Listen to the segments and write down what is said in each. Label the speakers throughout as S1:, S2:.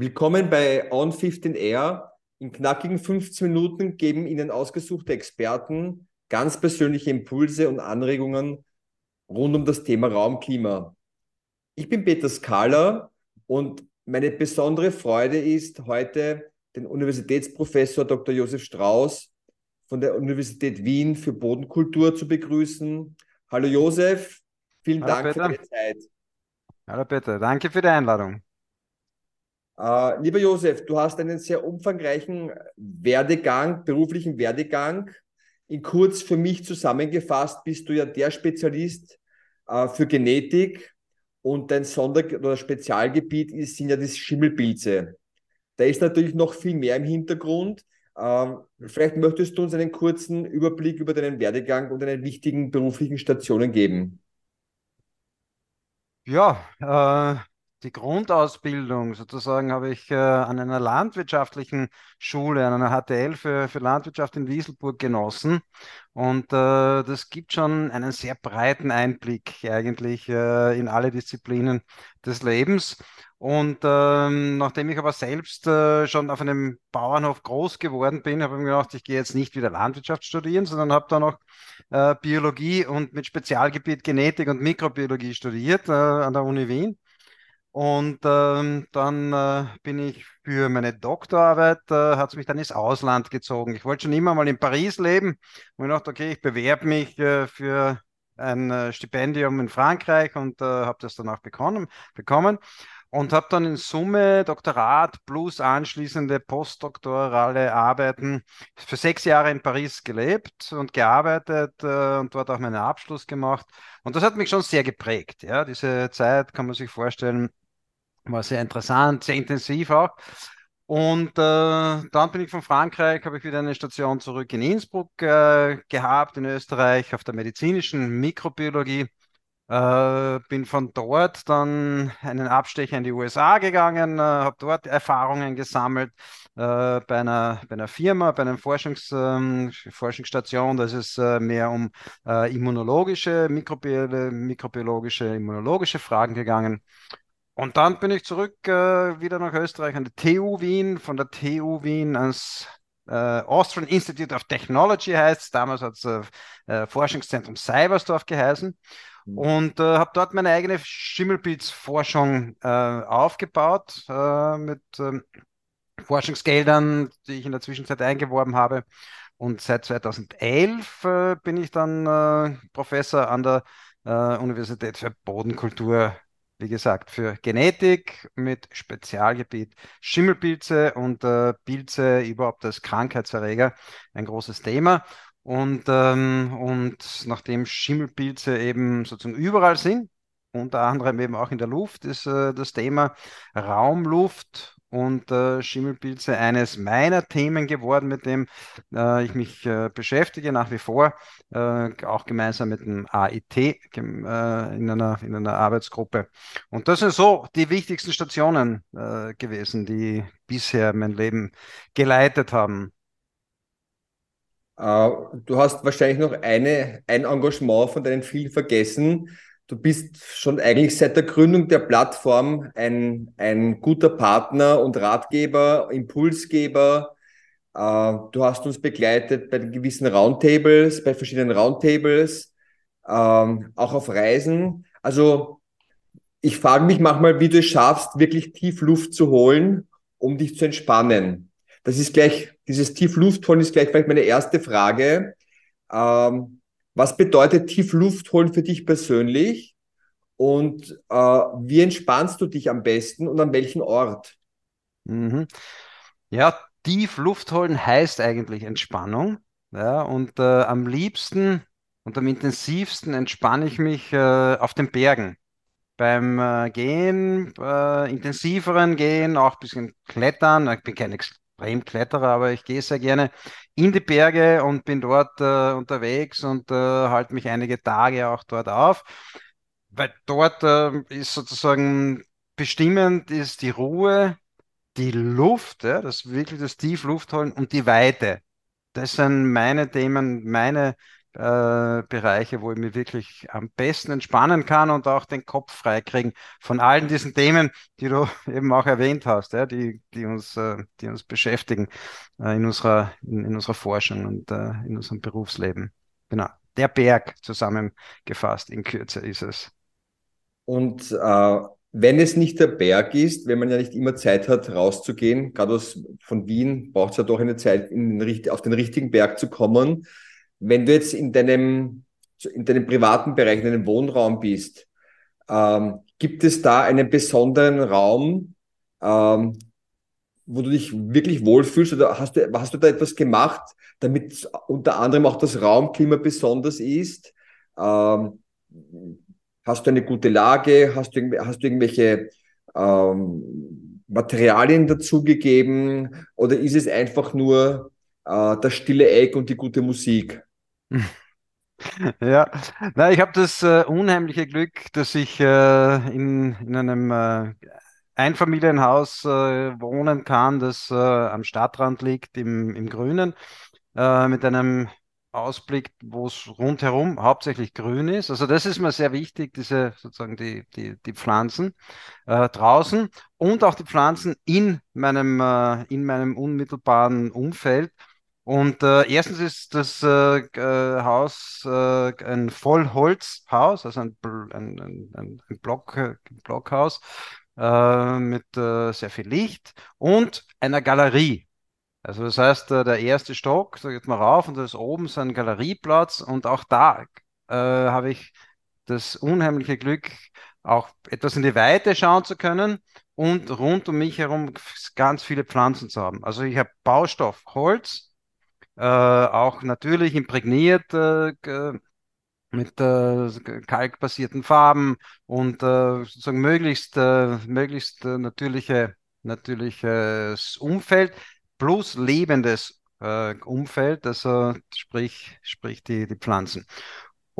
S1: Willkommen bei On 15 Air. In knackigen 15 Minuten geben Ihnen ausgesuchte Experten ganz persönliche Impulse und Anregungen rund um das Thema Raumklima. Ich bin Peter Skala und meine besondere Freude ist heute den Universitätsprofessor Dr. Josef Strauß von der Universität Wien für Bodenkultur zu begrüßen. Hallo Josef, vielen
S2: Hallo
S1: Dank
S2: Peter.
S1: für deine Zeit.
S2: Hallo Peter, danke für die Einladung.
S1: Äh, lieber Josef, du hast einen sehr umfangreichen Werdegang, beruflichen Werdegang. In kurz für mich zusammengefasst bist du ja der Spezialist äh, für Genetik und dein Sonder- oder Spezialgebiet ist, sind ja die Schimmelpilze. Da ist natürlich noch viel mehr im Hintergrund. Ähm, vielleicht möchtest du uns einen kurzen Überblick über deinen Werdegang und deine wichtigen beruflichen Stationen geben.
S2: Ja, äh, die Grundausbildung sozusagen habe ich äh, an einer landwirtschaftlichen Schule, an einer HTL für, für Landwirtschaft in Wieselburg genossen. Und äh, das gibt schon einen sehr breiten Einblick eigentlich äh, in alle Disziplinen des Lebens. Und ähm, nachdem ich aber selbst äh, schon auf einem Bauernhof groß geworden bin, habe ich mir gedacht, ich gehe jetzt nicht wieder Landwirtschaft studieren, sondern habe dann noch äh, Biologie und mit Spezialgebiet Genetik und Mikrobiologie studiert äh, an der Uni Wien. Und ähm, dann äh, bin ich für meine Doktorarbeit, äh, hat es mich dann ins Ausland gezogen. Ich wollte schon immer mal in Paris leben und ich dachte, okay, ich bewerbe mich äh, für ein äh, Stipendium in Frankreich und äh, habe das dann auch bekommen, bekommen und habe dann in Summe Doktorat plus anschließende postdoktorale Arbeiten für sechs Jahre in Paris gelebt und gearbeitet äh, und dort auch meinen Abschluss gemacht. Und das hat mich schon sehr geprägt. Ja, diese Zeit kann man sich vorstellen, war sehr interessant, sehr intensiv auch. Und äh, dann bin ich von Frankreich, habe ich wieder eine Station zurück in Innsbruck äh, gehabt, in Österreich, auf der medizinischen Mikrobiologie. Äh, bin von dort dann einen Abstecher in die USA gegangen, äh, habe dort Erfahrungen gesammelt äh, bei einer, bei einer Firma, bei einer Forschungs, ähm, Forschungsstation. Da ist es äh, mehr um immunologische, mikrobiologische, immunologische Fragen gegangen. Und dann bin ich zurück äh, wieder nach Österreich an die TU Wien, von der TU Wien ans äh, Austrian Institute of Technology heißt es. Damals hat es äh, äh, Forschungszentrum Seibersdorf geheißen. Und äh, habe dort meine eigene Schimmelpilzforschung äh, aufgebaut mit ähm, Forschungsgeldern, die ich in der Zwischenzeit eingeworben habe. Und seit 2011 äh, bin ich dann Professor an der Universität für Bodenkultur wie gesagt, für Genetik mit Spezialgebiet Schimmelpilze und äh, Pilze überhaupt als Krankheitserreger ein großes Thema. Und, ähm, und nachdem Schimmelpilze eben sozusagen überall sind, unter anderem eben auch in der Luft, ist äh, das Thema Raumluft und äh, Schimmelpilze eines meiner Themen geworden, mit dem äh, ich mich äh, beschäftige nach wie vor, äh, auch gemeinsam mit dem AIT äh, in einer, in einer Arbeitsgruppe. Und das sind so die wichtigsten Stationen äh, gewesen, die bisher mein Leben geleitet haben.
S1: Du hast wahrscheinlich noch eine, ein Engagement von deinen vielen vergessen. Du bist schon eigentlich seit der Gründung der Plattform ein, ein guter Partner und Ratgeber, Impulsgeber. Äh, du hast uns begleitet bei gewissen Roundtables, bei verschiedenen Roundtables, ähm, auch auf Reisen. Also ich frage mich manchmal, wie du es schaffst, wirklich tief Luft zu holen, um dich zu entspannen. Das ist gleich, dieses tief Luft holen ist gleich vielleicht meine erste Frage. Ähm, was bedeutet tief Luft holen für dich persönlich? Und äh, wie entspannst du dich am besten und an welchem Ort?
S2: Mhm. Ja, tief Luft holen heißt eigentlich Entspannung. Ja, und äh, am liebsten und am intensivsten entspanne ich mich äh, auf den Bergen. Beim äh, Gehen, äh, intensiveren Gehen, auch ein bisschen Klettern. Ich bin kein Extremkletterer, aber ich gehe sehr gerne in die Berge und bin dort äh, unterwegs und äh, halte mich einige Tage auch dort auf. Weil dort äh, ist sozusagen bestimmend ist die Ruhe, die Luft, ja, das wirklich das Tiefluft holen und die Weite. Das sind meine Themen, meine äh, Bereiche, wo ich mich wirklich am besten entspannen kann und auch den Kopf freikriegen von allen diesen Themen, die du eben auch erwähnt hast, ja, die, die, uns, äh, die uns beschäftigen äh, in, unserer, in, in, unserer Forschung und in unserem Berufsleben. Genau. Der Berg zusammengefasst in Kürze ist es.
S1: Und wenn es nicht der Berg ist, wenn man ja nicht immer Zeit hat, rauszugehen, gerade aus, von Wien braucht es ja doch eine Zeit, den, auf den richtigen Berg zu kommen. Wenn du jetzt in deinem, in deinem privaten Bereich, in deinem Wohnraum bist, ähm, gibt es da einen besonderen Raum, ähm, wo du dich wirklich wohlfühlst? Oder hast du, hast du da etwas gemacht, damit unter anderem auch das Raumklima besonders ist? Ähm, Hast du eine gute Lage? Hast du, hast du irgendwelche ähm, Materialien dazugegeben? Oder ist es einfach nur äh, das stille Eck und die gute Musik?
S2: Ja, na, ich habe das äh, unheimliche Glück, dass ich äh, in, in einem äh, Einfamilienhaus äh, wohnen kann, das äh, am Stadtrand liegt, im, im Grünen, äh, mit einem Ausblick, wo es rundherum hauptsächlich grün ist. Also das ist mir sehr wichtig, diese sozusagen die, die, die Pflanzen äh, draußen und auch die Pflanzen in meinem, äh, in meinem unmittelbaren Umfeld. Und äh, erstens ist das äh, äh, Haus äh, ein Vollholzhaus, also ein, ein, ein, ein Block, Blockhaus mit sehr viel Licht und einer Galerie. Also das heißt, äh, der erste Stock, da geht man rauf und da ist oben so ein Galerieplatz und auch da äh, habe ich das unheimliche Glück, auch etwas in die Weite schauen zu können und rund um mich herum ganz viele Pflanzen zu haben. Also ich habe Baustoff, Holz, äh, auch natürlich imprägniert äh, mit äh, kalkbasierten Farben und äh, sozusagen möglichst, möglichst natürliche, natürliches Umfeld plus lebendes äh, Umfeld, also sprich, sprich die, die Pflanzen.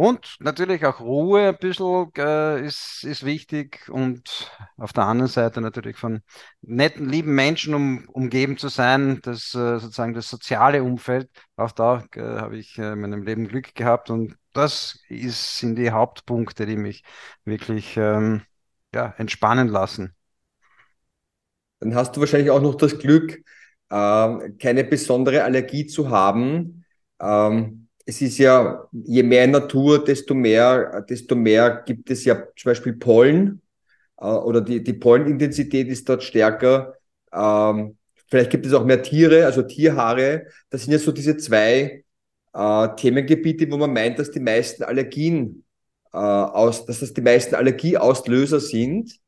S2: Und natürlich auch Ruhe ein bisschen äh, ist, ist wichtig und auf der anderen Seite natürlich von netten, lieben Menschen um, umgeben zu sein, das äh, sozusagen das soziale Umfeld. Auch da äh, habe ich äh, in meinem Leben Glück gehabt und das ist, sind die Hauptpunkte, die mich wirklich ähm, ja, entspannen lassen.
S1: Dann hast du wahrscheinlich auch noch das Glück, äh, keine besondere Allergie zu haben. Ähm, es ist ja, je mehr Natur, desto mehr, desto mehr gibt es ja zum Beispiel Pollen äh, oder die, die Pollenintensität ist dort stärker. Ähm, vielleicht gibt es auch mehr Tiere, also Tierhaare. Das sind ja so diese zwei äh, Themengebiete, wo man meint, dass die meisten Allergien äh, aus, dass das die meisten Allergieauslöser sind.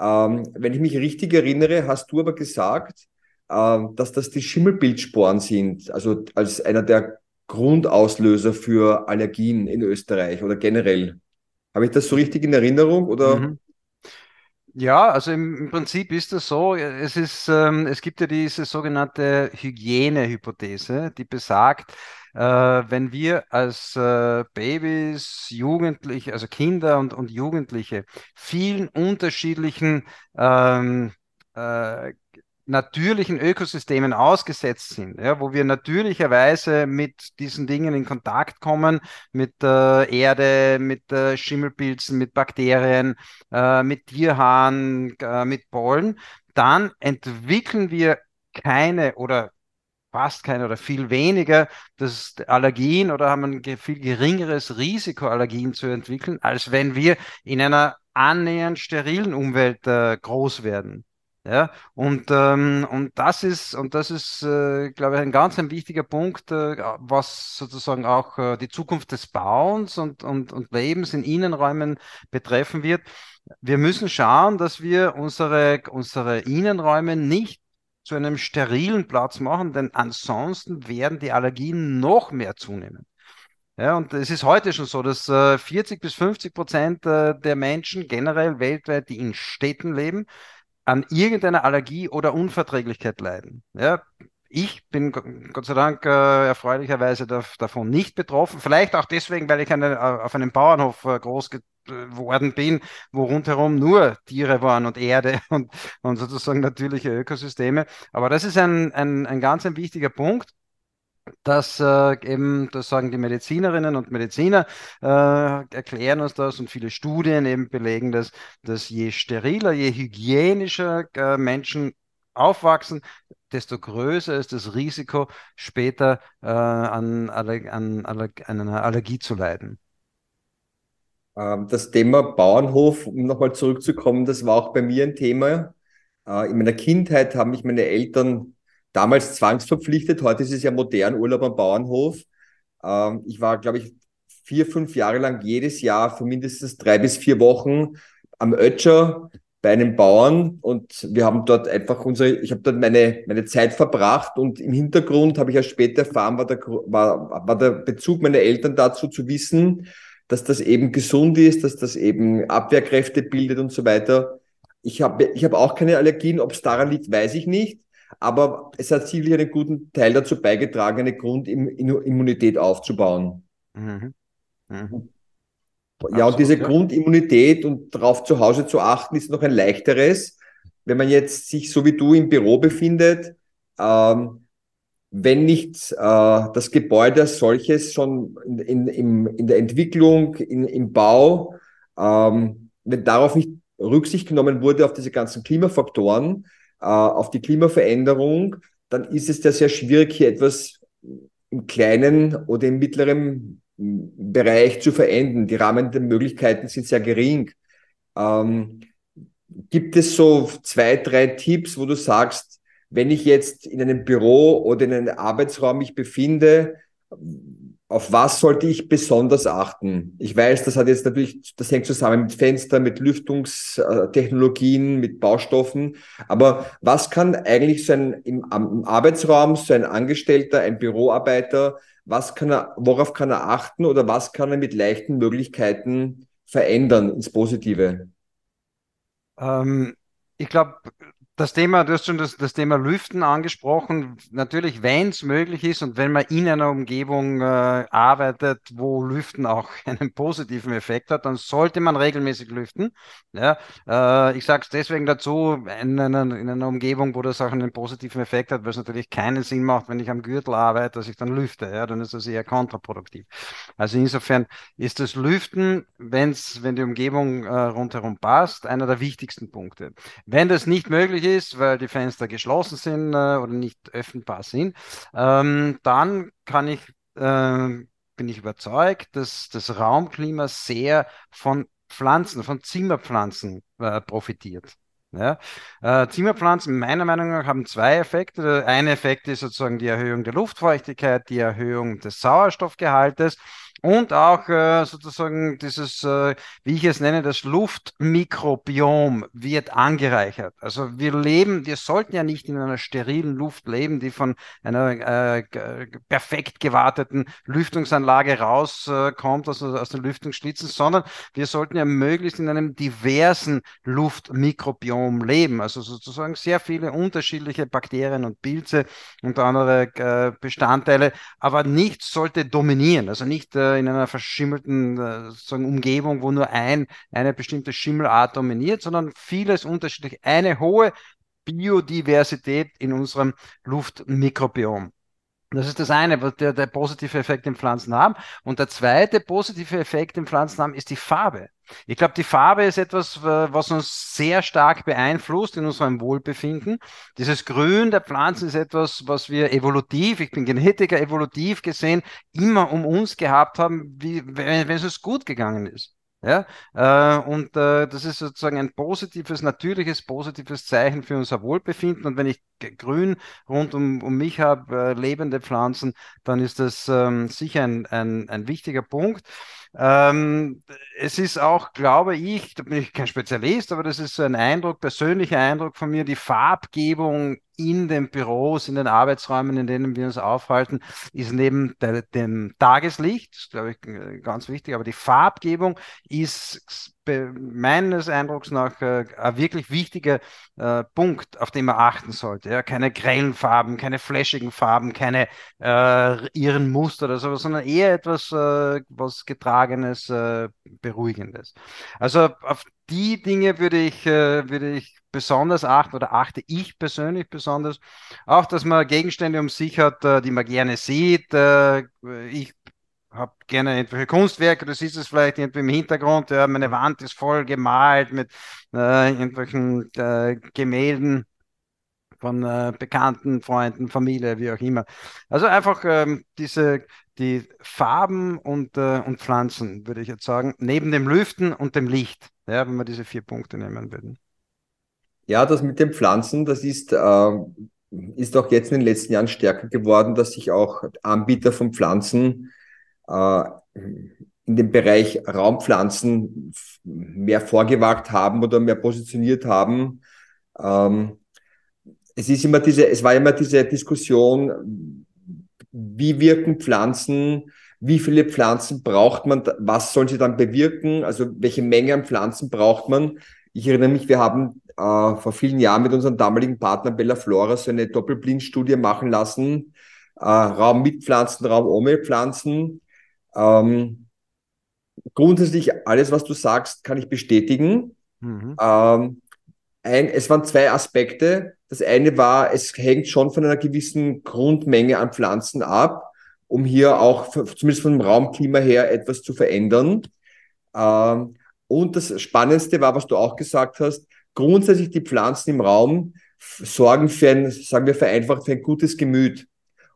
S1: Ähm, wenn ich mich richtig erinnere, hast du aber gesagt, ähm, dass das die Schimmelbildsporen sind, also als einer der Grundauslöser für Allergien in Österreich oder generell. Habe ich das so richtig in Erinnerung oder? Mhm.
S2: Ja, also im, Prinzip ist das so. Es ist, ähm, es gibt ja diese sogenannte Hygienehypothese, die besagt, äh, wenn wir als äh, Babys, Jugendliche, also Kinder und, und Jugendliche vielen unterschiedlichen ähm, äh, natürlichen Ökosystemen ausgesetzt sind, ja, wo wir natürlicherweise mit diesen Dingen in Kontakt kommen, mit äh, Erde, mit äh, Schimmelpilzen, mit Bakterien, äh, mit Tierhaaren, äh, mit Pollen, dann entwickeln wir keine oder fast keine oder viel weniger das Allergien oder haben ein viel geringeres Risiko, Allergien zu entwickeln, als wenn wir in einer annähernd sterilen Umwelt äh, groß werden. Ja, und, ähm, und das ist, und das ist, äh, glaube ich, ein ganz ein wichtiger Punkt, äh, was sozusagen auch äh, die Zukunft des Bauens und, und, und Lebens in Innenräumen betreffen wird. Wir müssen schauen, dass wir unsere, unsere Innenräume nicht zu einem sterilen Platz machen, denn ansonsten werden die Allergien noch mehr zunehmen. Ja, und es ist heute schon so, dass äh, 40 bis 50 Prozent äh, der Menschen generell weltweit, die in Städten leben, an irgendeiner Allergie oder Unverträglichkeit leiden. Ja, ich bin Gott sei Dank äh, erfreulicherweise da, davon nicht betroffen. Vielleicht auch deswegen, weil ich eine, äh, auf einem Bauernhof äh, groß geworden bin, wo rundherum nur Tiere waren und Erde und, und sozusagen natürliche Ökosysteme. Aber das ist ein, ein, ein ganz ein wichtiger Punkt. Dass äh, eben, das sagen die Medizinerinnen und Mediziner, äh, erklären uns das und viele Studien eben belegen das, dass je steriler, je hygienischer äh, Menschen aufwachsen, desto größer ist das Risiko, später äh, an, Aller an, Aller an einer Allergie zu leiden.
S1: Ähm, das Thema Bauernhof, um nochmal zurückzukommen, das war auch bei mir ein Thema. Äh, in meiner Kindheit haben mich meine Eltern damals zwangsverpflichtet. Heute ist es ja modern, Urlaub am Bauernhof. Ähm, ich war, glaube ich, vier, fünf Jahre lang jedes Jahr für mindestens drei bis vier Wochen am Ötscher bei einem Bauern und wir haben dort einfach unsere, ich habe dort meine, meine Zeit verbracht und im Hintergrund habe ich ja später erfahren, war der, war, war der Bezug meiner Eltern dazu zu wissen, dass das eben gesund ist, dass das eben Abwehrkräfte bildet und so weiter. Ich habe ich hab auch keine Allergien, ob es daran liegt, weiß ich nicht. Aber es hat sicherlich einen guten Teil dazu beigetragen, eine Grundimmunität aufzubauen. Mhm. Mhm. Ja, und diese ja. Grundimmunität und darauf zu Hause zu achten, ist noch ein leichteres. Wenn man jetzt sich so wie du im Büro befindet, ähm, wenn nicht äh, das Gebäude als solches schon in, in, in, in der Entwicklung, in, im Bau, ähm, wenn darauf nicht Rücksicht genommen wurde auf diese ganzen Klimafaktoren, äh, auf die Klimaveränderung, dann ist es ja sehr schwierig, hier etwas im kleinen oder im mittleren Bereich zu verändern. Die Rahmen der Möglichkeiten sind sehr gering. Ähm, gibt es so zwei, drei Tipps, wo du sagst, wenn ich jetzt in einem Büro oder in einem Arbeitsraum mich befinde, auf was sollte ich besonders achten? Ich weiß, das hat jetzt natürlich, das hängt zusammen mit Fenster, mit Lüftungstechnologien, mit Baustoffen. Aber was kann eigentlich so ein im, im Arbeitsraum, so ein Angestellter, ein Büroarbeiter, was kann er, worauf kann er achten oder was kann er mit leichten Möglichkeiten verändern ins Positive?
S2: Ähm, ich glaube, das Thema, du hast schon das, das Thema Lüften angesprochen. Natürlich, wenn es möglich ist und wenn man in einer Umgebung äh, arbeitet, wo Lüften auch einen positiven Effekt hat, dann sollte man regelmäßig lüften. Ja, äh, ich sage es deswegen dazu, in einer, in einer Umgebung, wo das auch einen positiven Effekt hat, weil es natürlich keinen Sinn macht, wenn ich am Gürtel arbeite, dass ich dann lüfte. Ja, dann ist das eher kontraproduktiv. Also insofern ist das Lüften, wenn's, wenn die Umgebung äh, rundherum passt, einer der wichtigsten Punkte. Wenn das nicht möglich ist, ist, weil die Fenster geschlossen sind äh, oder nicht öffnbar sind, ähm, dann kann ich, äh, bin ich überzeugt, dass das Raumklima sehr von Pflanzen, von Zimmerpflanzen äh, profitiert. Ja. Äh, Zimmerpflanzen meiner Meinung nach haben zwei Effekte. Eine Effekt ist sozusagen die Erhöhung der Luftfeuchtigkeit, die Erhöhung des Sauerstoffgehaltes und auch äh, sozusagen dieses, äh, wie ich es nenne, das Luftmikrobiom wird angereichert. Also wir leben, wir sollten ja nicht in einer sterilen Luft leben, die von einer äh, perfekt gewarteten Lüftungsanlage rauskommt, also aus den Lüftungsschlitzen, sondern wir sollten ja möglichst in einem diversen Luftmikrobiom leben. Also sozusagen sehr viele unterschiedliche Bakterien und Pilze und andere äh, Bestandteile, aber nichts sollte dominieren, also nicht äh, in einer verschimmelten äh, sozusagen Umgebung, wo nur ein, eine bestimmte Schimmelart dominiert, sondern vieles unterschiedlich. Eine hohe Biodiversität in unserem Luftmikrobiom. Das ist das eine, was der, der positive Effekt im Pflanzen haben. Und der zweite positive Effekt im Pflanzen haben, ist die Farbe. Ich glaube, die Farbe ist etwas, was uns sehr stark beeinflusst in unserem Wohlbefinden. Dieses Grün der Pflanzen ist etwas, was wir evolutiv, ich bin Genetiker, evolutiv gesehen, immer um uns gehabt haben, wie, wenn, wenn es uns gut gegangen ist. Ja, äh, und äh, das ist sozusagen ein positives, natürliches, positives Zeichen für unser Wohlbefinden. Und wenn ich grün rund um, um mich habe, äh, lebende Pflanzen, dann ist das ähm, sicher ein, ein, ein wichtiger Punkt. Ähm, es ist auch, glaube ich, da bin ich kein Spezialist, aber das ist so ein Eindruck, persönlicher Eindruck von mir, die Farbgebung in den Büros, in den Arbeitsräumen, in denen wir uns aufhalten, ist neben der, dem Tageslicht, glaube ich, ganz wichtig, aber die Farbgebung ist meines Eindrucks nach äh, ein wirklich wichtiger äh, Punkt, auf den man achten sollte. Ja? Keine grellen Farben, keine flashigen Farben, keine äh, irren Muster oder sowas, sondern eher etwas, äh, was Getragenes, äh, Beruhigendes. Also auf die Dinge würde ich, äh, würde ich besonders achten oder achte ich persönlich besonders. Auch, dass man Gegenstände um sich hat, die man gerne sieht. ich habe gerne irgendwelche Kunstwerke, du siehst es vielleicht irgendwie im Hintergrund, ja, meine Wand ist voll gemalt mit äh, irgendwelchen äh, Gemälden von äh, Bekannten, Freunden, Familie, wie auch immer. Also einfach ähm, diese, die Farben und, äh, und Pflanzen, würde ich jetzt sagen, neben dem Lüften und dem Licht, ja, wenn wir diese vier Punkte nehmen würden.
S1: Ja, das mit den Pflanzen, das ist, äh, ist auch jetzt in den letzten Jahren stärker geworden, dass sich auch Anbieter von Pflanzen in dem Bereich Raumpflanzen mehr vorgewagt haben oder mehr positioniert haben. Ähm, es ist immer diese, es war immer diese Diskussion, wie wirken Pflanzen, wie viele Pflanzen braucht man, was sollen sie dann bewirken, also welche Menge an Pflanzen braucht man. Ich erinnere mich, wir haben äh, vor vielen Jahren mit unserem damaligen Partner Bella Flora so eine Doppelblindstudie machen lassen, äh, Raum mit Pflanzen, Raum ohne Pflanzen. Ähm, grundsätzlich alles, was du sagst, kann ich bestätigen. Mhm. Ähm, ein, es waren zwei Aspekte. Das eine war, es hängt schon von einer gewissen Grundmenge an Pflanzen ab, um hier auch zumindest vom Raumklima her etwas zu verändern. Ähm, und das Spannendste war, was du auch gesagt hast, grundsätzlich die Pflanzen im Raum sorgen für ein, sagen wir vereinfacht, für ein gutes Gemüt.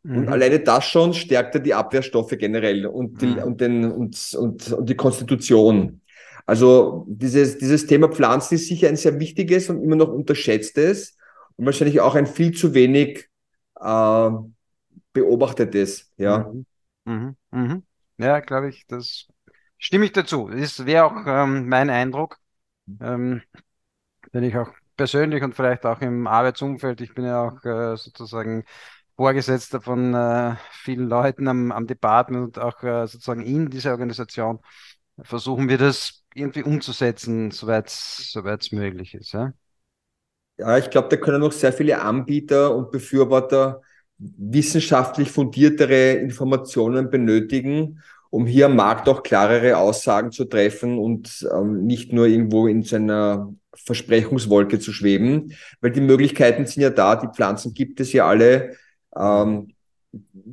S1: Und mhm. alleine das schon stärkt ja die Abwehrstoffe generell und die, mhm. und, den, und, und, und die Konstitution. Also dieses, dieses Thema Pflanzen ist sicher ein sehr wichtiges und immer noch unterschätztes und wahrscheinlich auch ein viel zu wenig äh, beobachtetes. Ja,
S2: mhm. Mhm. mhm. ja glaube ich, das stimme ich dazu. Das wäre auch ähm, mein Eindruck, ähm, den ich auch persönlich und vielleicht auch im Arbeitsumfeld, ich bin ja auch äh, sozusagen Vorgesetzter von äh, vielen Leuten am, am Department und auch äh, sozusagen in dieser Organisation versuchen wir das irgendwie umzusetzen, soweit es möglich ist. Ja,
S1: ja ich glaube, da können noch sehr viele Anbieter und Befürworter wissenschaftlich fundiertere Informationen benötigen, um hier am Markt auch klarere Aussagen zu treffen und ähm, nicht nur irgendwo in seiner Versprechungswolke zu schweben, weil die Möglichkeiten sind ja da, die Pflanzen gibt es ja alle ähm,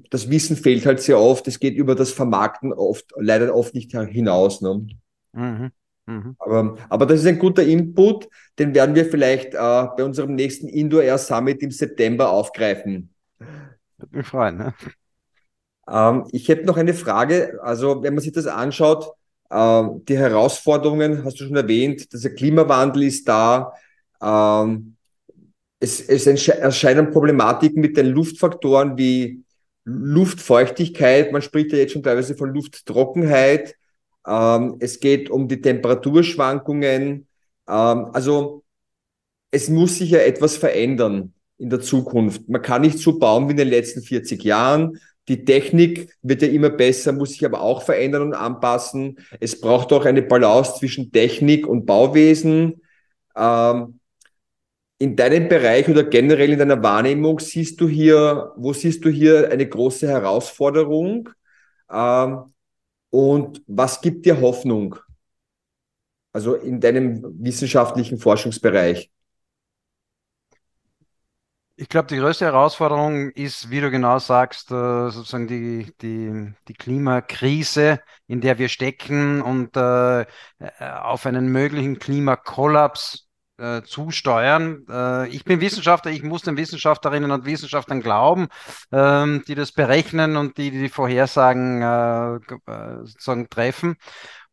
S1: das Wissen fehlt halt sehr oft. Es geht über das Vermarkten oft, leider oft nicht hinaus. Ne? Mhm. Mhm. Aber, aber das ist ein guter Input, den werden wir vielleicht äh, bei unserem nächsten Indoor Air Summit im September aufgreifen.
S2: Würde mich freuen. Ne?
S1: Ähm, ich hätte noch eine Frage. Also, wenn man sich das anschaut, äh, die Herausforderungen hast du schon erwähnt, der Klimawandel ist da. Ähm, es, es erscheinen Problematiken mit den Luftfaktoren wie Luftfeuchtigkeit, man spricht ja jetzt schon teilweise von Lufttrockenheit. Ähm, es geht um die Temperaturschwankungen. Ähm, also es muss sich ja etwas verändern in der Zukunft. Man kann nicht so bauen wie in den letzten 40 Jahren. Die Technik wird ja immer besser, muss sich aber auch verändern und anpassen. Es braucht auch eine Balance zwischen Technik und Bauwesen. Ähm, in deinem Bereich oder generell in deiner Wahrnehmung siehst du hier, wo siehst du hier eine große Herausforderung? Ähm, und was gibt dir Hoffnung? Also in deinem wissenschaftlichen Forschungsbereich.
S2: Ich glaube, die größte Herausforderung ist, wie du genau sagst, äh, sozusagen die, die, die Klimakrise, in der wir stecken und äh, auf einen möglichen Klimakollaps äh, zusteuern. Äh, ich bin Wissenschaftler, ich muss den Wissenschaftlerinnen und Wissenschaftlern glauben, ähm, die das berechnen und die die Vorhersagen äh, äh sozusagen treffen.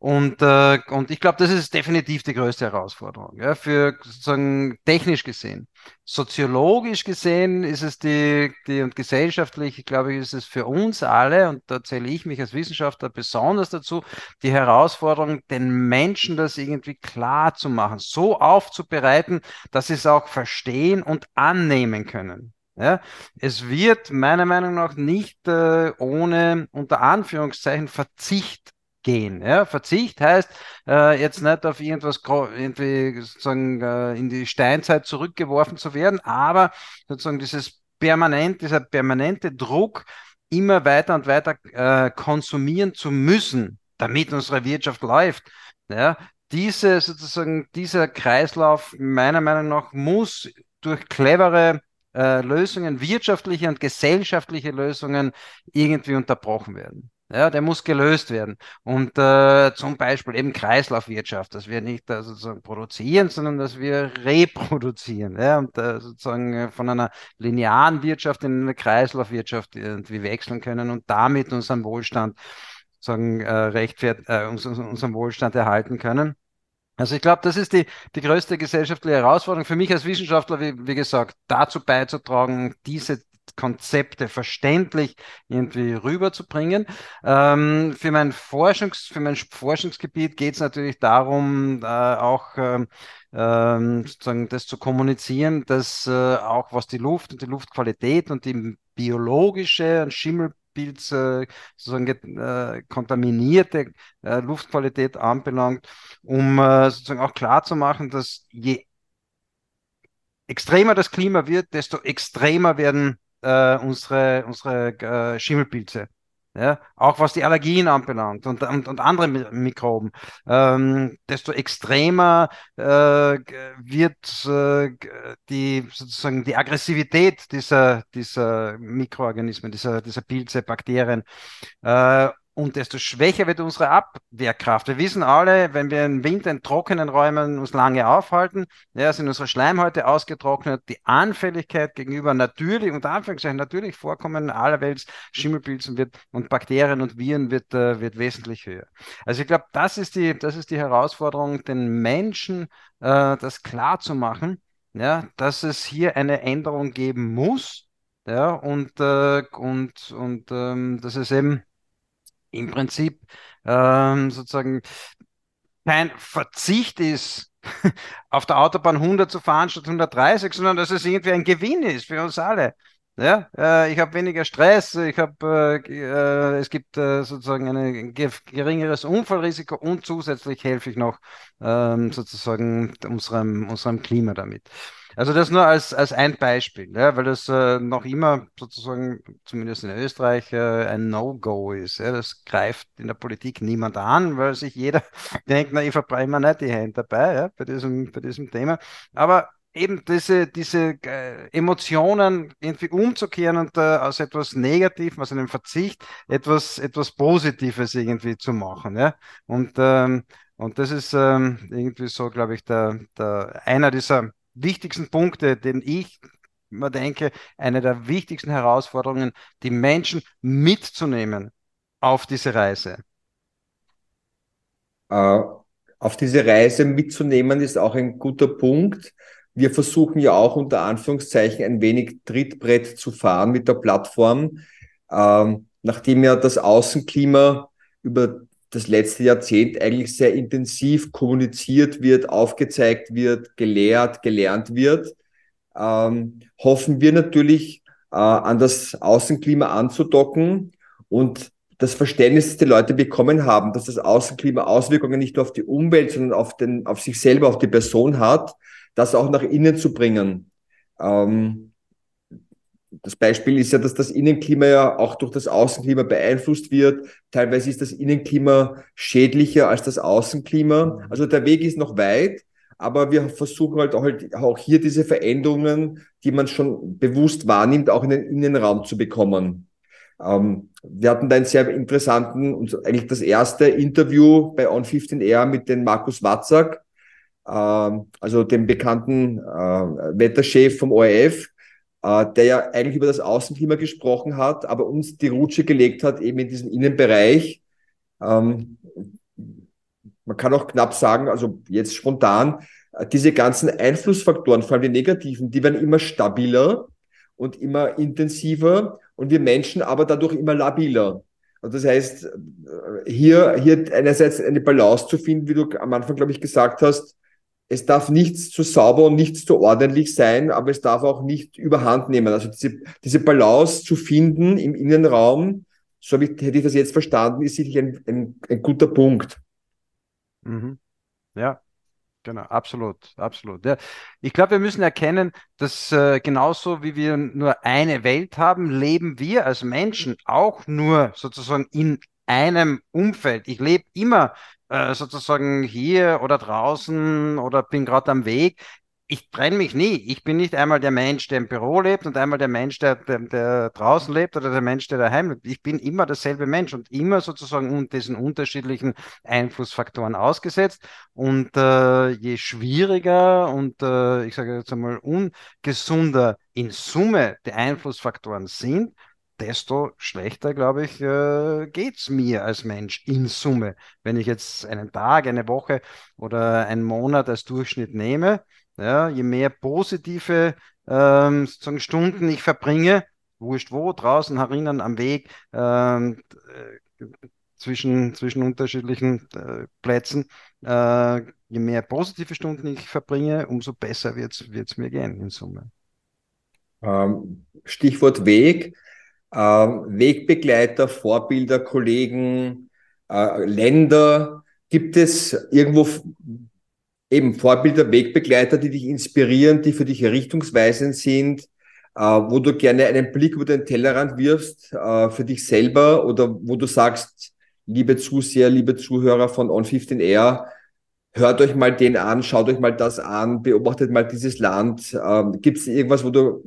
S2: Und, äh, und ich glaube, das ist definitiv die größte Herausforderung, ja, für sozusagen technisch gesehen. Soziologisch gesehen ist es die, die und gesellschaftlich, glaube ich, ist es für uns alle, und da zähle ich mich als Wissenschaftler besonders dazu, die Herausforderung, den Menschen das irgendwie klar zu machen, so aufzubereiten, dass sie es auch verstehen und annehmen können. Ja, es wird meiner Meinung nach nicht äh, ohne unter Anführungszeichen Verzicht gehen. Ja? Verzicht heißt äh, jetzt nicht auf irgendwas irgendwie sozusagen äh, in die Steinzeit zurückgeworfen zu werden, aber sozusagen dieses permanent, dieser permanente Druck, immer weiter und weiter äh, konsumieren zu müssen, damit unsere Wirtschaft läuft. Ja? Diese sozusagen, dieser Kreislauf meiner Meinung nach muss durch clevere äh, Lösungen, wirtschaftliche und gesellschaftliche Lösungen irgendwie unterbrochen werden. Ja, der muss gelöst werden. Und äh, zum Beispiel eben Kreislaufwirtschaft, dass wir nicht äh, sozusagen produzieren, sondern dass wir reproduzieren. Ja, und äh, sozusagen von einer linearen Wirtschaft in eine Kreislaufwirtschaft irgendwie wechseln können und damit unseren Wohlstand sozusagen äh, rechtfert, äh, unseren, unseren Wohlstand erhalten können. Also ich glaube, das ist die, die größte gesellschaftliche Herausforderung für mich als Wissenschaftler, wie, wie gesagt, dazu beizutragen, diese Konzepte verständlich irgendwie rüberzubringen. Ähm, für, mein Forschungs, für mein Forschungsgebiet geht es natürlich darum, äh, auch ähm, ähm, sozusagen das zu kommunizieren, dass äh, auch was die Luft und die Luftqualität und die biologische und Schimmel Pilz, äh, sozusagen äh, kontaminierte äh, Luftqualität anbelangt, um äh, sozusagen auch klar zu machen, dass je extremer das Klima wird, desto extremer werden äh, unsere, unsere äh, Schimmelpilze. Ja, auch was die Allergien anbelangt und, und, und andere Mikroben, ähm, desto extremer äh, wird äh, die sozusagen die Aggressivität dieser, dieser Mikroorganismen, dieser, dieser Pilze, Bakterien. Äh, und desto schwächer wird unsere Abwehrkraft. Wir wissen alle, wenn wir im Winter in trockenen Räumen uns lange aufhalten, ja, sind unsere Schleimhäute ausgetrocknet, die Anfälligkeit gegenüber natürlich, unter Anführungszeichen natürlich vorkommen allerwelts Schimmelpilzen wird und Bakterien und Viren wird, äh, wird wesentlich höher. Also ich glaube, das ist die, das ist die Herausforderung, den Menschen äh, das klar zu machen, ja, dass es hier eine Änderung geben muss, ja, und, äh, und, und ähm, dass es eben im Prinzip ähm, sozusagen kein Verzicht ist, auf der Autobahn 100 zu fahren statt 130, sondern dass es irgendwie ein Gewinn ist für uns alle. Ja, äh, ich habe weniger Stress, ich habe, äh, äh, es gibt äh, sozusagen ein geringeres Unfallrisiko und zusätzlich helfe ich noch ähm, sozusagen unserem, unserem Klima damit. Also das nur als, als ein Beispiel, ja, weil das äh, noch immer sozusagen, zumindest in Österreich, äh, ein No-Go ist. Ja. Das greift in der Politik niemand an, weil sich jeder denkt, na, ich verbrenne mir nicht die Hände dabei ja, bei, diesem, bei diesem Thema. Aber eben diese, diese äh, Emotionen irgendwie umzukehren und äh, aus etwas Negativem, aus einem Verzicht, etwas, etwas Positives irgendwie zu machen. Ja? Und, ähm, und das ist ähm, irgendwie so, glaube ich, der, der, einer dieser wichtigsten Punkte, den ich mir denke, eine der wichtigsten Herausforderungen, die Menschen mitzunehmen auf diese Reise.
S1: Uh, auf diese Reise mitzunehmen ist auch ein guter Punkt wir versuchen ja auch unter Anführungszeichen ein wenig Trittbrett zu fahren mit der Plattform, ähm, nachdem ja das Außenklima über das letzte Jahrzehnt eigentlich sehr intensiv kommuniziert wird, aufgezeigt wird, gelehrt, gelernt wird, ähm, hoffen wir natürlich äh, an das Außenklima anzudocken und das Verständnis, das die Leute bekommen haben, dass das Außenklima Auswirkungen nicht nur auf die Umwelt, sondern auf, den, auf sich selber, auf die Person hat, das auch nach innen zu bringen. Ähm, das Beispiel ist ja, dass das Innenklima ja auch durch das Außenklima beeinflusst wird. Teilweise ist das Innenklima schädlicher als das Außenklima. Also der Weg ist noch weit, aber wir versuchen halt auch, halt hier diese Veränderungen, die man schon bewusst wahrnimmt, auch in den Innenraum zu bekommen. Ähm, wir hatten da einen sehr interessanten und eigentlich das erste Interview bei On15R mit dem Markus Watzak, ähm, also dem bekannten äh, Wetterchef vom ORF, äh, der ja eigentlich über das Außenklima gesprochen hat, aber uns die Rutsche gelegt hat, eben in diesem Innenbereich. Ähm, man kann auch knapp sagen, also jetzt spontan, äh, diese ganzen Einflussfaktoren, vor allem die negativen, die werden immer stabiler und immer intensiver und wir Menschen aber dadurch immer labiler. Und das heißt, hier, hier einerseits eine Balance zu finden, wie du am Anfang, glaube ich, gesagt hast, es darf nichts zu sauber und nichts zu ordentlich sein, aber es darf auch nicht überhand nehmen. Also diese, diese Balance zu finden im Innenraum, so ich, hätte ich das jetzt verstanden, ist sicherlich ein, ein, ein guter Punkt.
S2: Mhm. Ja, Genau, absolut, absolut. Ja. Ich glaube, wir müssen erkennen, dass äh, genauso wie wir nur eine Welt haben, leben wir als Menschen auch nur sozusagen in einem Umfeld. Ich lebe immer äh, sozusagen hier oder draußen oder bin gerade am Weg ich trenne mich nie. Ich bin nicht einmal der Mensch, der im Büro lebt und einmal der Mensch, der, der, der, draußen lebt oder der Mensch, der daheim lebt. Ich bin immer derselbe Mensch und immer sozusagen diesen unterschiedlichen Einflussfaktoren ausgesetzt. Und äh, je schwieriger und äh, ich sage jetzt einmal ungesunder in Summe die Einflussfaktoren sind, desto schlechter, glaube ich, äh, geht es mir als Mensch in Summe. Wenn ich jetzt einen Tag, eine Woche oder einen Monat als Durchschnitt nehme, ja, je mehr positive ähm, sozusagen Stunden ich verbringe, wurscht wo, draußen, herinnen, am Weg, ähm, äh, zwischen, zwischen unterschiedlichen äh, Plätzen, äh, je mehr positive Stunden ich verbringe, umso besser wird es mir gehen in Summe.
S1: Ähm, Stichwort Weg. Ähm, Wegbegleiter, Vorbilder, Kollegen, äh, Länder. Gibt es irgendwo eben Vorbilder, Wegbegleiter, die dich inspirieren, die für dich richtungsweisend sind, äh, wo du gerne einen Blick über den Tellerrand wirfst äh, für dich selber oder wo du sagst, liebe Zuseher, liebe Zuhörer von On15R, hört euch mal den an, schaut euch mal das an, beobachtet mal dieses Land. Ähm, Gibt es irgendwas, wo du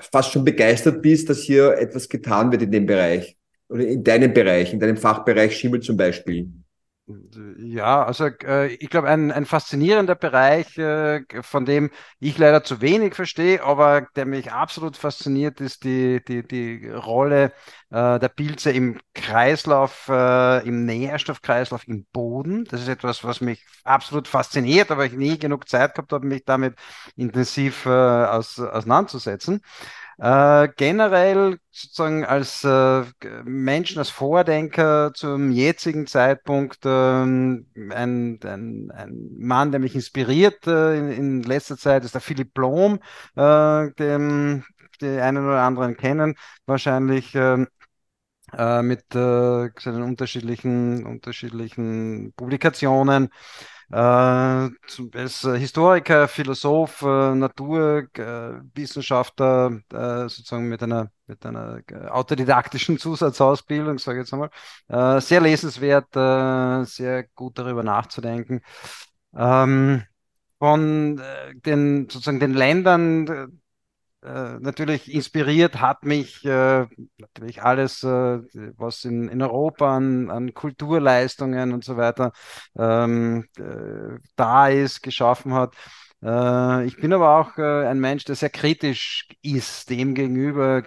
S1: fast schon begeistert bist, dass hier etwas getan wird in dem Bereich oder in deinem Bereich, in deinem Fachbereich Schimmel zum Beispiel?
S2: Ja, also äh, ich glaube, ein, ein faszinierender Bereich, äh, von dem ich leider zu wenig verstehe, aber der mich absolut fasziniert, ist die, die, die Rolle äh, der Pilze im Kreislauf, äh, im Nährstoffkreislauf im Boden. Das ist etwas, was mich absolut fasziniert, aber ich nie genug Zeit gehabt habe, mich damit intensiv äh, aus, auseinanderzusetzen. Äh, generell sozusagen als äh, Menschen, als Vordenker zum jetzigen Zeitpunkt ähm, ein, ein, ein Mann, der mich inspiriert äh, in, in, letzter Zeit, ist der Philipp Blom, äh, den die einen oder anderen kennen wahrscheinlich. Ähm, äh, mit äh, seinen unterschiedlichen, unterschiedlichen Publikationen. Äh, als Historiker, Philosoph, äh, Naturwissenschaftler, äh, sozusagen mit einer, mit einer autodidaktischen Zusatzausbildung, sage ich jetzt einmal, sehr lesenswert, sehr gut darüber nachzudenken. Ähm, von den sozusagen den Ländern, äh, natürlich inspiriert hat mich äh, natürlich alles, äh, was in, in Europa an, an Kulturleistungen und so weiter ähm, äh, da ist, geschaffen hat. Äh, ich bin aber auch ein Mensch, der sehr kritisch ist dem gegenüber,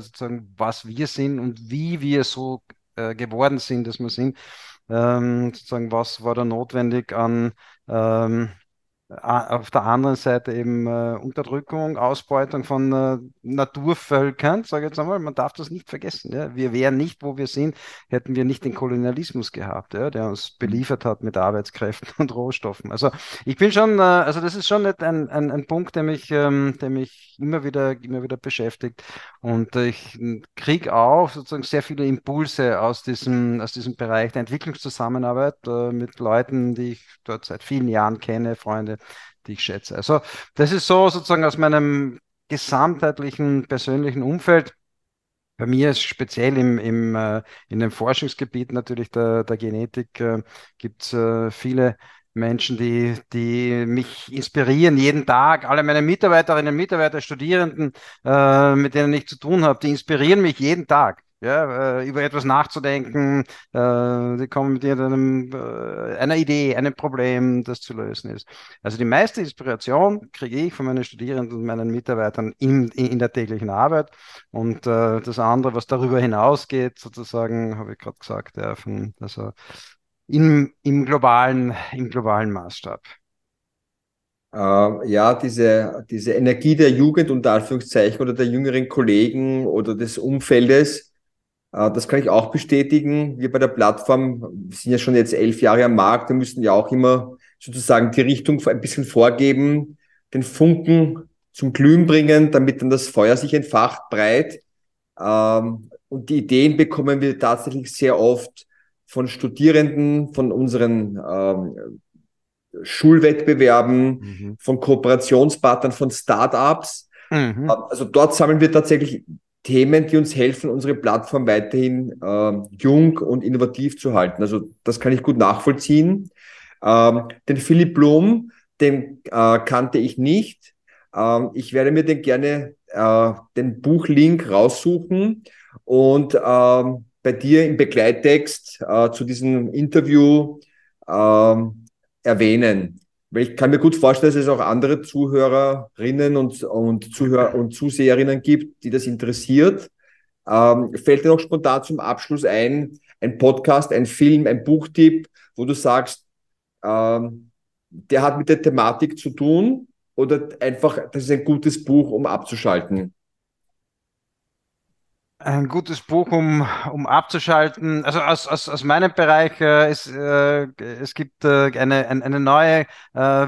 S2: sozusagen, was wir sind und wie wir so geworden sind, dass wir sind. Ähm, sozusagen, was war da notwendig an ähm, auf der anderen Seite eben äh, Unterdrückung, Ausbeutung von äh, Naturvölkern, sage ich jetzt einmal, man darf das nicht vergessen. Ja? Wir wären nicht, wo wir sind, hätten wir nicht den Kolonialismus gehabt, ja? der uns beliefert hat mit Arbeitskräften und Rohstoffen. Also ich bin schon, äh, also das ist schon ein, ein, ein Punkt, der mich, ähm, der mich immer wieder, immer wieder beschäftigt. Und ich kriege auch sozusagen sehr viele Impulse aus diesem, aus diesem Bereich der Entwicklungszusammenarbeit äh, mit Leuten, die ich dort seit vielen Jahren kenne, Freunde, die ich schätze. Also das ist so sozusagen aus meinem gesamtheitlichen persönlichen Umfeld. Bei mir ist speziell im, im, äh, in dem Forschungsgebiet natürlich der, der Genetik äh, gibt es äh, viele Menschen, die, die mich inspirieren jeden Tag. Alle meine Mitarbeiterinnen, Mitarbeiter, Studierenden, äh, mit denen ich zu tun habe, die inspirieren mich jeden Tag ja, äh, über etwas nachzudenken. Äh, die kommen mit irgendeinem, äh, einer Idee, einem Problem, das zu lösen ist. Also die meiste Inspiration kriege ich von meinen Studierenden und meinen Mitarbeitern in, in der täglichen Arbeit. Und äh, das andere, was darüber hinausgeht, sozusagen, habe ich gerade gesagt, ja, von, also im, im, globalen, im globalen Maßstab.
S1: Uh, ja, diese, diese Energie der Jugend unter Anführungszeichen oder der jüngeren Kollegen oder des Umfeldes, das kann ich auch bestätigen. Wir bei der Plattform sind ja schon jetzt elf Jahre am Markt. Wir müssen ja auch immer sozusagen die Richtung ein bisschen vorgeben, den Funken zum Glühen bringen, damit dann das Feuer sich entfacht, breit. Ähm, und die Ideen bekommen wir tatsächlich sehr oft von Studierenden, von unseren ähm, Schulwettbewerben, mhm. von Kooperationspartnern, von Startups. Mhm. Also dort sammeln wir tatsächlich Themen, die uns helfen, unsere Plattform weiterhin äh, jung und innovativ zu halten. Also das kann ich gut nachvollziehen. Ähm, den Philipp Blum, den äh, kannte ich nicht. Ähm, ich werde mir den gerne äh, den Buchlink raussuchen und ähm, bei dir im Begleittext äh, zu diesem Interview ähm, erwähnen. Ich kann mir gut vorstellen, dass es auch andere Zuhörerinnen und, und, Zuhörer und Zuseherinnen gibt, die das interessiert. Ähm, fällt dir noch spontan zum Abschluss ein, ein Podcast, ein Film, ein Buchtipp, wo du sagst, ähm, der hat mit der Thematik zu tun oder einfach, das ist ein gutes Buch, um abzuschalten?
S2: Ein gutes Buch, um, um abzuschalten. Also aus, aus, aus meinem Bereich, äh, ist, äh, es gibt äh, eine, eine, neue äh,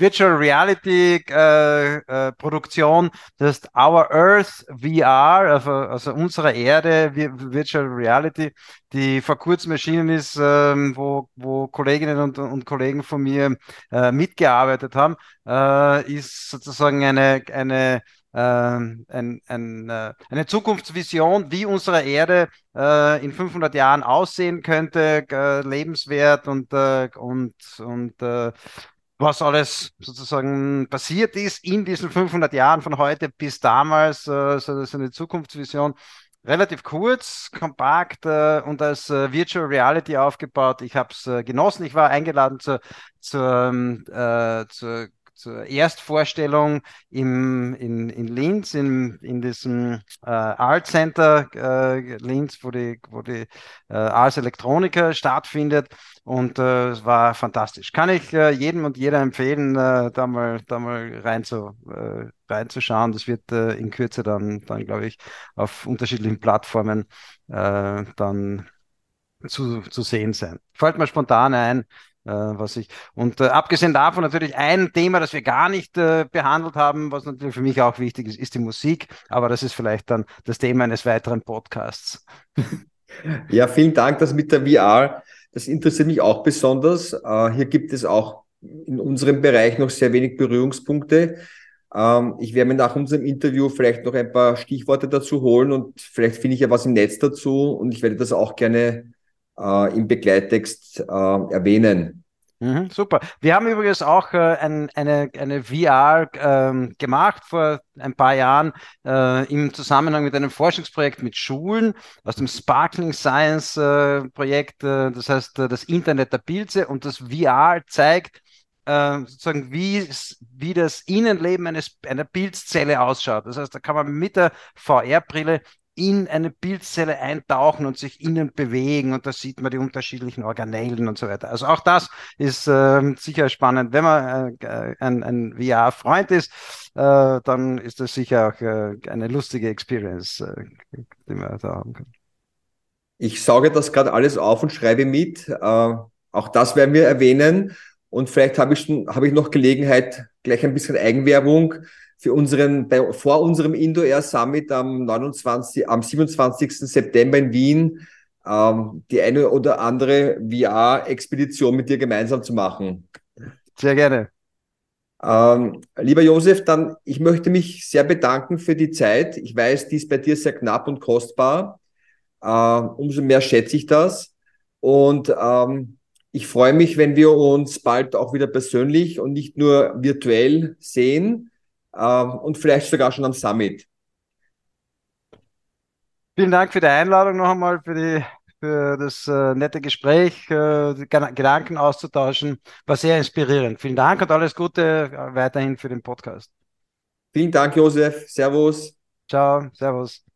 S2: Virtual Reality äh, äh, Produktion, das ist Our Earth VR, also, also unsere Erde Virtual Reality, die vor kurzem erschienen ist, ähm, wo, wo Kolleginnen und, und Kollegen von mir äh, mitgearbeitet haben, äh, ist sozusagen eine, eine ähm, ein, ein, äh, eine Zukunftsvision, wie unsere Erde äh, in 500 Jahren aussehen könnte, äh, lebenswert und, äh, und, und äh, was alles sozusagen passiert ist in diesen 500 Jahren von heute bis damals, äh, so, so eine Zukunftsvision. Relativ kurz, kompakt äh, und als äh, Virtual Reality aufgebaut. Ich habe es äh, genossen. Ich war eingeladen zur, zur, ähm, äh, zur zur Erstvorstellung im, in, in Linz, in, in diesem äh, Art Center äh, Linz, wo die, wo die äh, Ars Electronica stattfindet. Und äh, es war fantastisch. Kann ich äh, jedem und jeder empfehlen, äh, da mal, da mal rein zu, äh, reinzuschauen. Das wird in Kürze dann, dann glaube ich, auf unterschiedlichen Plattformen dann zu, zu sehen sein. Fällt mir spontan ein, was ich, und äh, abgesehen davon natürlich ein Thema, das wir gar nicht äh, behandelt haben, was natürlich für mich auch wichtig ist, ist die Musik. Aber das ist vielleicht dann das Thema eines weiteren Podcasts.
S1: Ja, vielen Dank. Das mit der VR, das interessiert mich auch besonders. Äh, hier gibt es auch in unserem Bereich noch sehr wenig Berührungspunkte. Ähm, ich werde mir nach unserem Interview vielleicht noch ein paar Stichworte dazu holen und vielleicht finde ich ja was im Netz dazu und ich werde das auch gerne äh, im Begleittext äh, erwähnen.
S2: Mhm, super. Wir haben übrigens auch äh, ein, eine, eine VR ähm, gemacht vor ein paar Jahren äh, im Zusammenhang mit einem Forschungsprojekt mit Schulen aus dem Sparkling Science äh, Projekt, äh, das heißt äh, das Internet der Pilze und das VR zeigt, sozusagen, wie, wie das Innenleben eines, einer Pilzzelle ausschaut. Das heißt, da kann man mit der VR-Brille in eine Bildzelle eintauchen und sich innen bewegen und da sieht man die unterschiedlichen Organellen und so weiter. Also auch das ist äh, sicher spannend. Wenn man äh, ein, ein VR-Freund ist, äh, dann ist das sicher auch äh, eine lustige Experience, äh, die man da haben kann.
S1: Ich sauge das gerade alles auf und schreibe mit. Äh, auch das werden wir erwähnen. Und vielleicht habe ich, hab ich noch Gelegenheit, gleich ein bisschen Eigenwerbung für unseren, bei, vor unserem Indo-Air Summit am 29, am 27. September in Wien ähm, die eine oder andere VR-Expedition mit dir gemeinsam zu machen.
S2: Sehr gerne.
S1: Ähm, lieber Josef, dann, ich möchte mich sehr bedanken für die Zeit. Ich weiß, die ist bei dir sehr knapp und kostbar. Äh, umso mehr schätze ich das. Und ähm, ich freue mich, wenn wir uns bald auch wieder persönlich und nicht nur virtuell sehen und vielleicht sogar schon am Summit.
S2: Vielen Dank für die Einladung noch einmal, für, die, für das äh, nette Gespräch, äh, Gedanken auszutauschen. War sehr inspirierend. Vielen Dank und alles Gute weiterhin für den Podcast.
S1: Vielen Dank, Josef. Servus.
S2: Ciao, Servus.